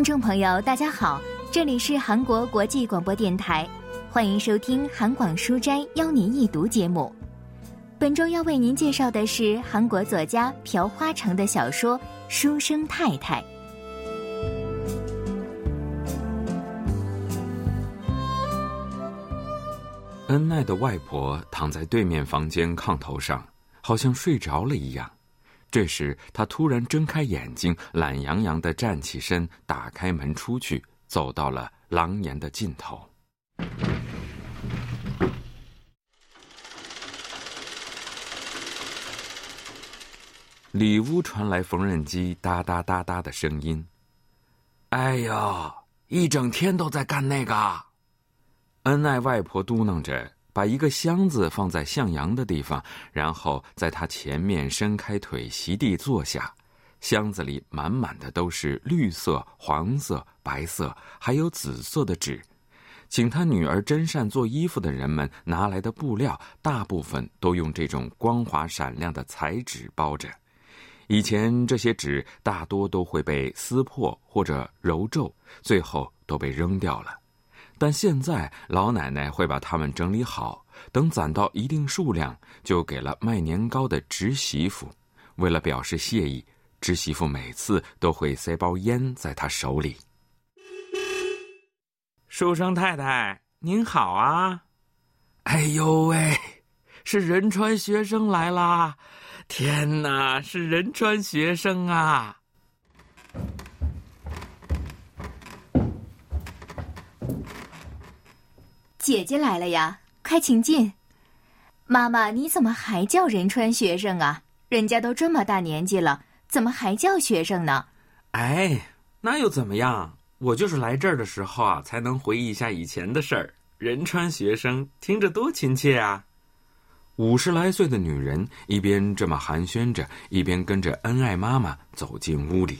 听众朋友，大家好，这里是韩国国际广播电台，欢迎收听韩广书斋邀您一读节目。本周要为您介绍的是韩国作家朴花城的小说《书生太太》。恩爱的外婆躺在对面房间炕头上，好像睡着了一样。这时，他突然睁开眼睛，懒洋洋的站起身，打开门出去，走到了廊檐的尽头。里屋传来缝纫机哒哒哒哒的声音。哎呦，一整天都在干那个。恩爱外婆嘟囔着，把一个箱子放在向阳的地方，然后在他前面伸开腿，席地坐下。箱子里满满的都是绿色、黄色、白色，还有紫色的纸。请他女儿真善做衣服的人们拿来的布料，大部分都用这种光滑闪亮的彩纸包着。以前这些纸大多都会被撕破或者揉皱，最后都被扔掉了。但现在老奶奶会把它们整理好，等攒到一定数量，就给了卖年糕的侄媳妇。为了表示谢意，侄媳妇每次都会塞包烟在她手里。书生太太您好啊！哎呦喂，是仁川学生来啦！天哪，是仁川学生啊！姐姐来了呀，快请进。妈妈，你怎么还叫仁川学生啊？人家都这么大年纪了，怎么还叫学生呢？哎，那又怎么样？我就是来这儿的时候啊，才能回忆一下以前的事儿。仁川学生听着多亲切啊！五十来岁的女人一边这么寒暄着，一边跟着恩爱妈妈走进屋里。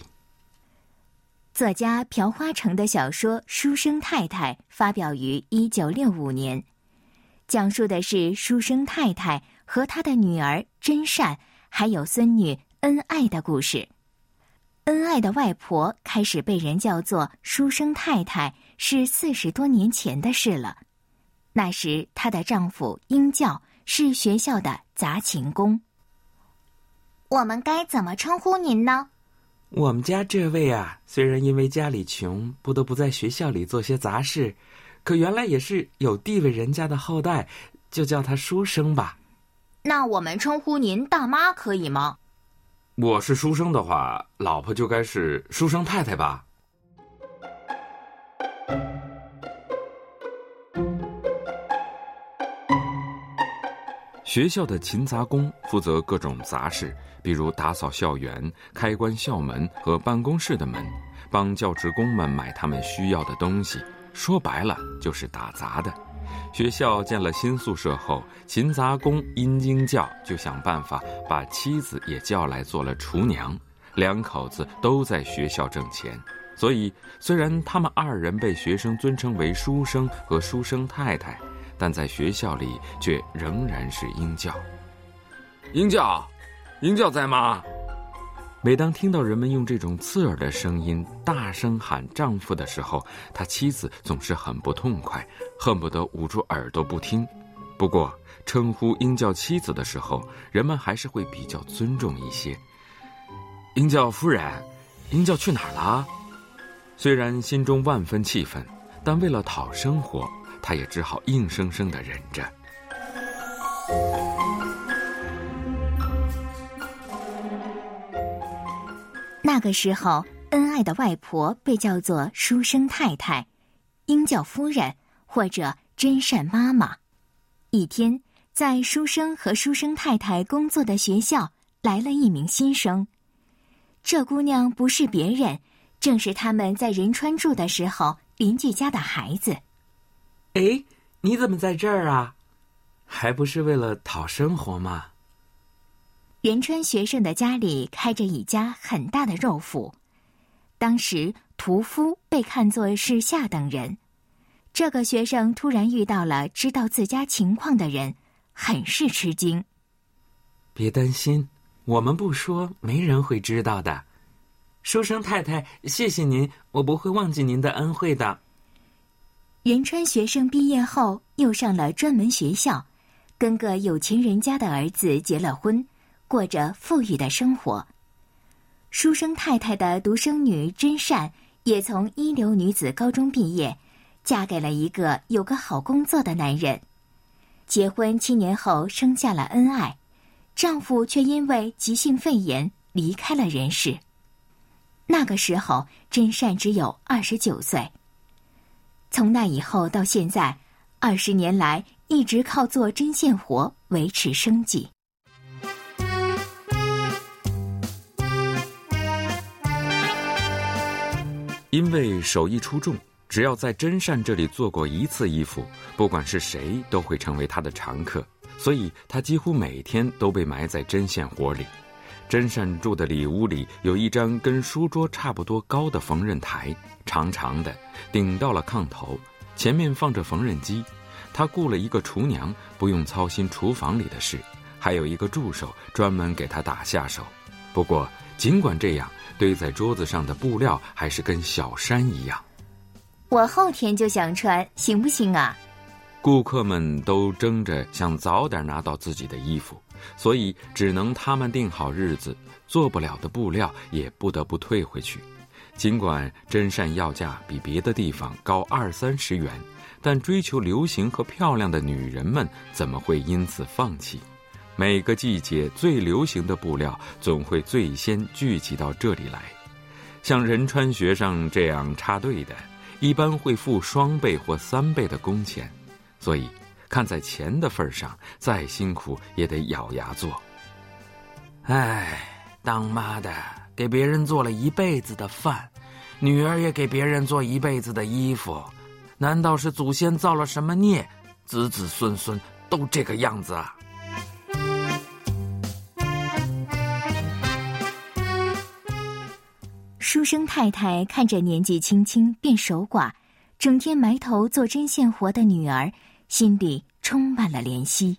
作家朴花城的小说《书生太太》发表于一九六五年，讲述的是书生太太和他的女儿真善，还有孙女恩爱的故事。恩爱的外婆开始被人叫做书生太太，是四十多年前的事了。那时，她的丈夫英教是学校的杂琴工。我们该怎么称呼您呢？我们家这位啊，虽然因为家里穷，不得不在学校里做些杂事，可原来也是有地位人家的后代，就叫他书生吧。那我们称呼您大妈可以吗？我是书生的话，老婆就该是书生太太吧。学校的勤杂工负责各种杂事。比如打扫校园、开关校门和办公室的门，帮教职工们买他们需要的东西。说白了就是打杂的。学校建了新宿舍后，勤杂工因经教就想办法把妻子也叫来做了厨娘。两口子都在学校挣钱，所以虽然他们二人被学生尊称为书生和书生太太，但在学校里却仍然是英教。英教。英教在吗？每当听到人们用这种刺耳的声音大声喊丈夫的时候，他妻子总是很不痛快，恨不得捂住耳朵不听。不过，称呼英教妻子的时候，人们还是会比较尊重一些。英教夫人，英教去哪儿了？虽然心中万分气愤，但为了讨生活，他也只好硬生生的忍着。那个时候，恩爱的外婆被叫做书生太太、英叫夫人或者真善妈妈。一天，在书生和书生太太工作的学校来了一名新生。这姑娘不是别人，正是他们在仁川住的时候邻居家的孩子。哎，你怎么在这儿啊？还不是为了讨生活吗？仁川学生的家里开着一家很大的肉铺，当时屠夫被看作是下等人。这个学生突然遇到了知道自家情况的人，很是吃惊。别担心，我们不说，没人会知道的。书生太太，谢谢您，我不会忘记您的恩惠的。仁川学生毕业后又上了专门学校，跟个有钱人家的儿子结了婚，过着富裕的生活。书生太太的独生女真善也从一流女子高中毕业，嫁给了一个有个好工作的男人。结婚七年后生下了恩爱，丈夫却因为急性肺炎离开了人世。那个时候，真善只有二十九岁。从那以后到现在，二十年来一直靠做针线活维持生计。因为手艺出众，只要在真善这里做过一次衣服，不管是谁都会成为他的常客，所以他几乎每天都被埋在针线活里。真善住的里屋里有一张跟书桌差不多高的缝纫台，长长的，顶到了炕头，前面放着缝纫机。他雇了一个厨娘，不用操心厨房里的事，还有一个助手专门给他打下手。不过，尽管这样，堆在桌子上的布料还是跟小山一样。我后天就想穿，行不行啊？顾客们都争着想早点拿到自己的衣服。所以只能他们定好日子，做不了的布料也不得不退回去。尽管真善要价比别的地方高二三十元，但追求流行和漂亮的女人们怎么会因此放弃？每个季节最流行的布料总会最先聚集到这里来。像仁川学生这样插队的，一般会付双倍或三倍的工钱，所以。看在钱的份上，再辛苦也得咬牙做。唉，当妈的给别人做了一辈子的饭，女儿也给别人做一辈子的衣服，难道是祖先造了什么孽，子子孙孙都这个样子啊？书生太太看着年纪轻轻便守寡，整天埋头做针线活的女儿。心里充满了怜惜。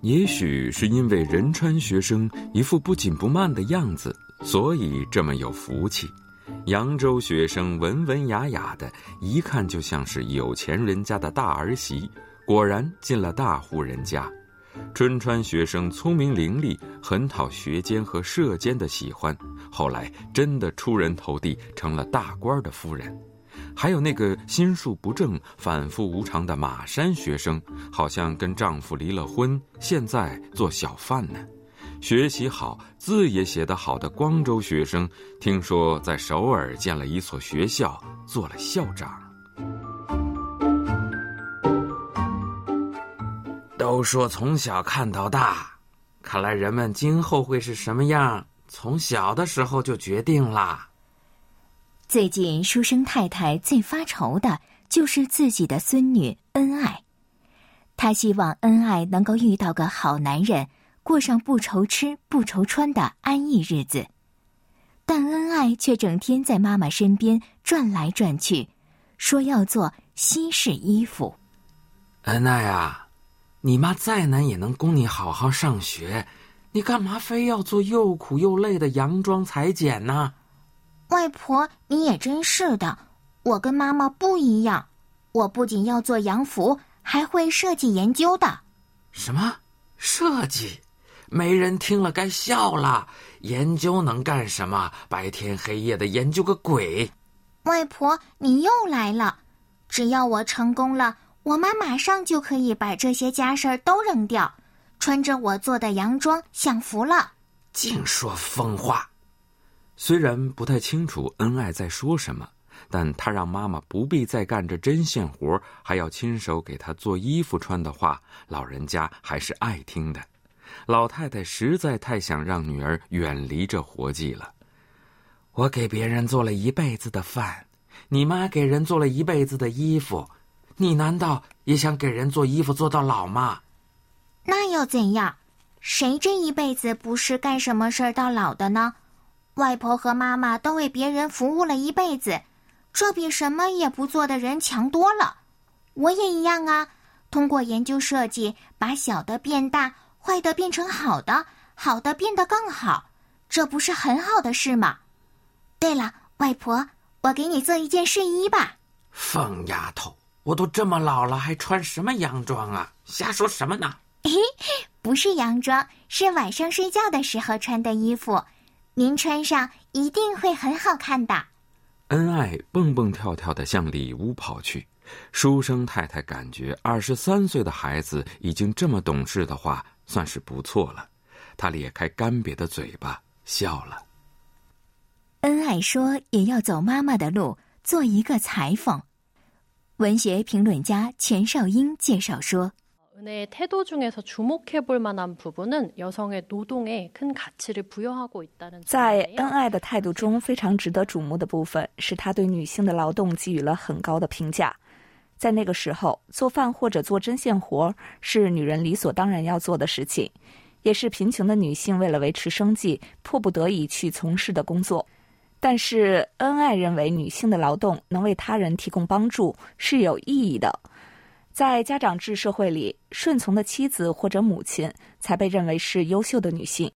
也许是因为仁川学生一副不紧不慢的样子，所以这么有福气。扬州学生文文雅雅的，一看就像是有钱人家的大儿媳，果然进了大户人家。春川学生聪明伶俐，很讨学监和社监的喜欢，后来真的出人头地，成了大官的夫人。还有那个心术不正、反复无常的马山学生，好像跟丈夫离了婚，现在做小贩呢。学习好、字也写得好的光州学生，听说在首尔建了一所学校，做了校长。都说从小看到大，看来人们今后会是什么样，从小的时候就决定了。最近书生太太最发愁的就是自己的孙女恩爱，她希望恩爱能够遇到个好男人，过上不愁吃不愁穿的安逸日子，但恩爱却整天在妈妈身边转来转去，说要做西式衣服。恩爱啊。你妈再难也能供你好好上学，你干嘛非要做又苦又累的洋装裁剪呢？外婆，你也真是的，我跟妈妈不一样，我不仅要做洋服，还会设计研究的。什么设计？没人听了该笑了。研究能干什么？白天黑夜的研究个鬼！外婆，你又来了，只要我成功了。我妈马上就可以把这些家事儿都扔掉，穿着我做的洋装享福了。净说疯话！虽然不太清楚恩爱在说什么，但他让妈妈不必再干这针线活，还要亲手给她做衣服穿的话，老人家还是爱听的。老太太实在太想让女儿远离这活计了。我给别人做了一辈子的饭，你妈给人做了一辈子的衣服。你难道也想给人做衣服做到老吗？那又怎样？谁这一辈子不是干什么事儿到老的呢？外婆和妈妈都为别人服务了一辈子，这比什么也不做的人强多了。我也一样啊，通过研究设计，把小的变大，坏的变成好的，好的变得更好，这不是很好的事吗？对了，外婆，我给你做一件睡衣吧。疯丫头，我都这么老了，还穿什么洋装啊？瞎说什么呢？不是洋装，是晚上睡觉的时候穿的衣服。您穿上一定会很好看的。恩爱蹦蹦跳跳的向里屋跑去。书生太太感觉二十三岁的孩子已经这么懂事的话，算是不错了。他咧开干瘪的嘴巴笑了。恩爱说也要走妈妈的路，做一个裁缝。文学评论家钱少英介绍说。은혜의태도중에서주목해볼만한부분은여성의노동에큰가치를부여하고있다는在恩爱的态度中，非常值得瞩目的部分是他对女性的劳动给予了很高的评价。在那个时候，做饭或者做针线活是女人理所当然要做的事情，也是贫穷的女性为了维持生计迫不得已去从事的工作。 但是，恩爱认为女性的劳动能为他人提供帮助是有意义的。在家长制社会里，顺从的妻子或者母亲才被认为是优秀的女性，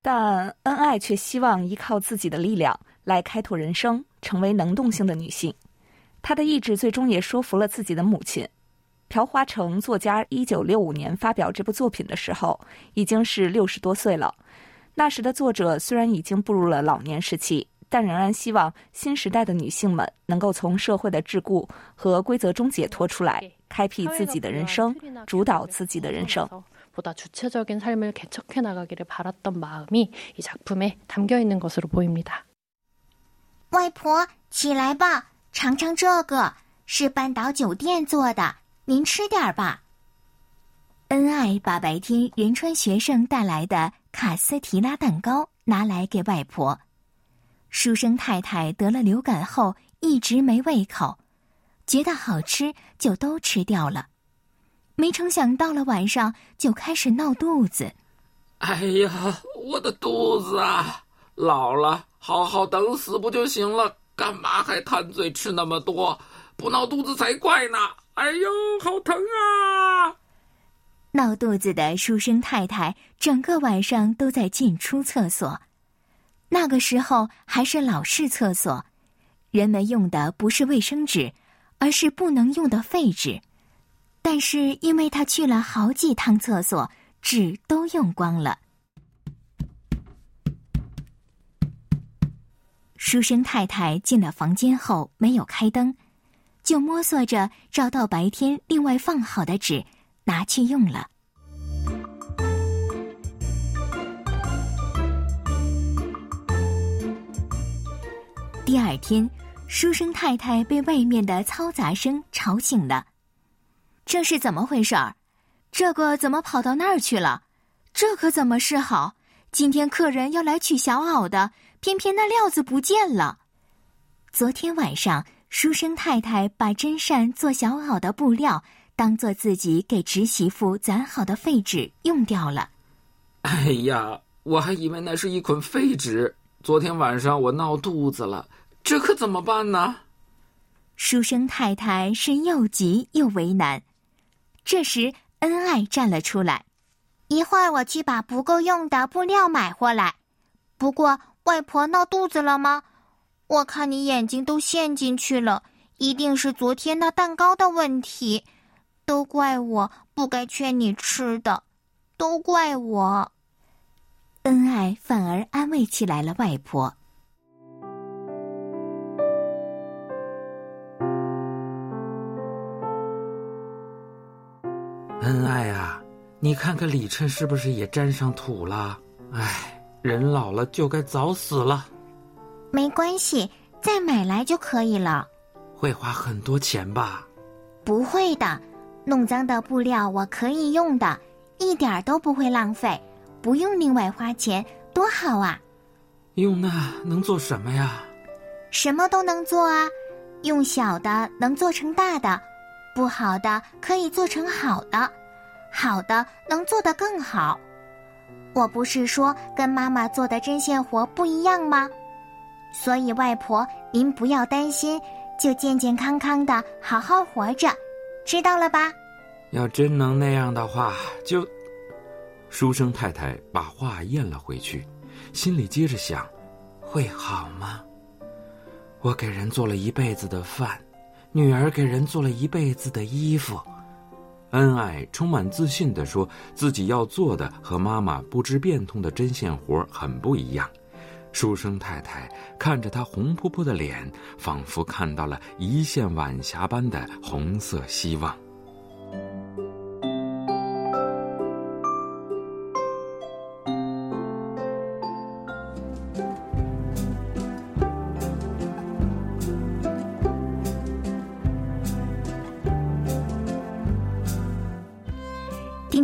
但恩爱却希望依靠自己的力量来开拓人生，成为能动性的女性。她的意志最终也说服了自己的母亲。朴华成作家一九六五年发表这部作品的时候，已经是六十多岁了。那时的作者虽然已经步入了老年时期。但仍然希望新时代的女性们能够从社会的桎梏和规则中解脱出来，开辟自己的人生，主导自己的人生。보다주체적인삶을개척해나가기를바랐던마음이이작품에담겨있는것으로보입니 다. 外婆，起来吧，尝尝这个，是半岛酒店做的，您吃点儿吧。恩爱把白天仁川学生带来的卡斯提拉蛋糕拿来给外婆。书生太太得了流感后一直没胃口，觉得好吃就都吃掉了，没成想到了晚上就开始闹肚子。哎呀，我的肚子啊！老了，好好等死不就行了？干嘛还贪嘴吃那么多？不闹肚子才怪呢！哎呦，好疼啊！闹肚子的书生太太整个晚上都在进出厕所。那个时候还是老式厕所，人们用的不是卫生纸，而是不能用的废纸。但是因为他去了好几趟厕所，纸都用光了。书生太太进了房间后没有开灯，就摸索着找到白天另外放好的纸，拿去用了。第二天，书生太太被外面的嘈杂声吵醒了。这是怎么回事儿？这个怎么跑到那儿去了？这可怎么是好？今天客人要来取小袄的，偏偏那料子不见了。昨天晚上，书生太太把针扇做小袄的布料当做自己给侄媳妇攒好的废纸用掉了。哎呀，我还以为那是一捆废纸。昨天晚上我闹肚子了，这可怎么办呢？书生太太是又急又为难。这时，恩爱站了出来：“一会儿我去把不够用的布料买回来。不过，外婆闹肚子了吗？我看你眼睛都陷进去了，一定是昨天那蛋糕的问题。都怪我不该劝你吃的，都怪我。”恩爱反而安慰起来了外婆。恩爱啊，你看看李琛是不是也沾上土了？哎，人老了就该早死了。没关系，再买来就可以了。会花很多钱吧？不会的，弄脏的布料我可以用的，一点都不会浪费。不用另外花钱，多好啊！用那能做什么呀？什么都能做啊！用小的能做成大的，不好的可以做成好的，好的能做得更好。我不是说跟妈妈做的针线活不一样吗？所以外婆您不要担心，就健健康康的好好活着，知道了吧？要真能那样的话，就。书生太太把话咽了回去，心里接着想：会好吗？我给人做了一辈子的饭，女儿给人做了一辈子的衣服。恩爱充满自信地说自己要做的和妈妈不知变通的针线活很不一样。书生太太看着他红扑扑的脸，仿佛看到了一线晚霞般的红色希望。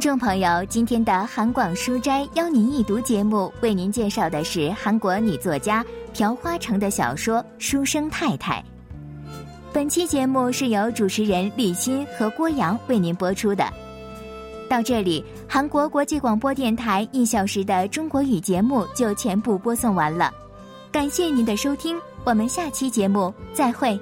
众朋友，今天的韩广书斋邀您一读节目，为您介绍的是韩国女作家朴花城的小说《书生太太》。本期节目是由主持人李欣和郭阳为您播出的。到这里，韩国国际广播电台一小时的中国语节目就全部播送完了。感谢您的收听，我们下期节目再会。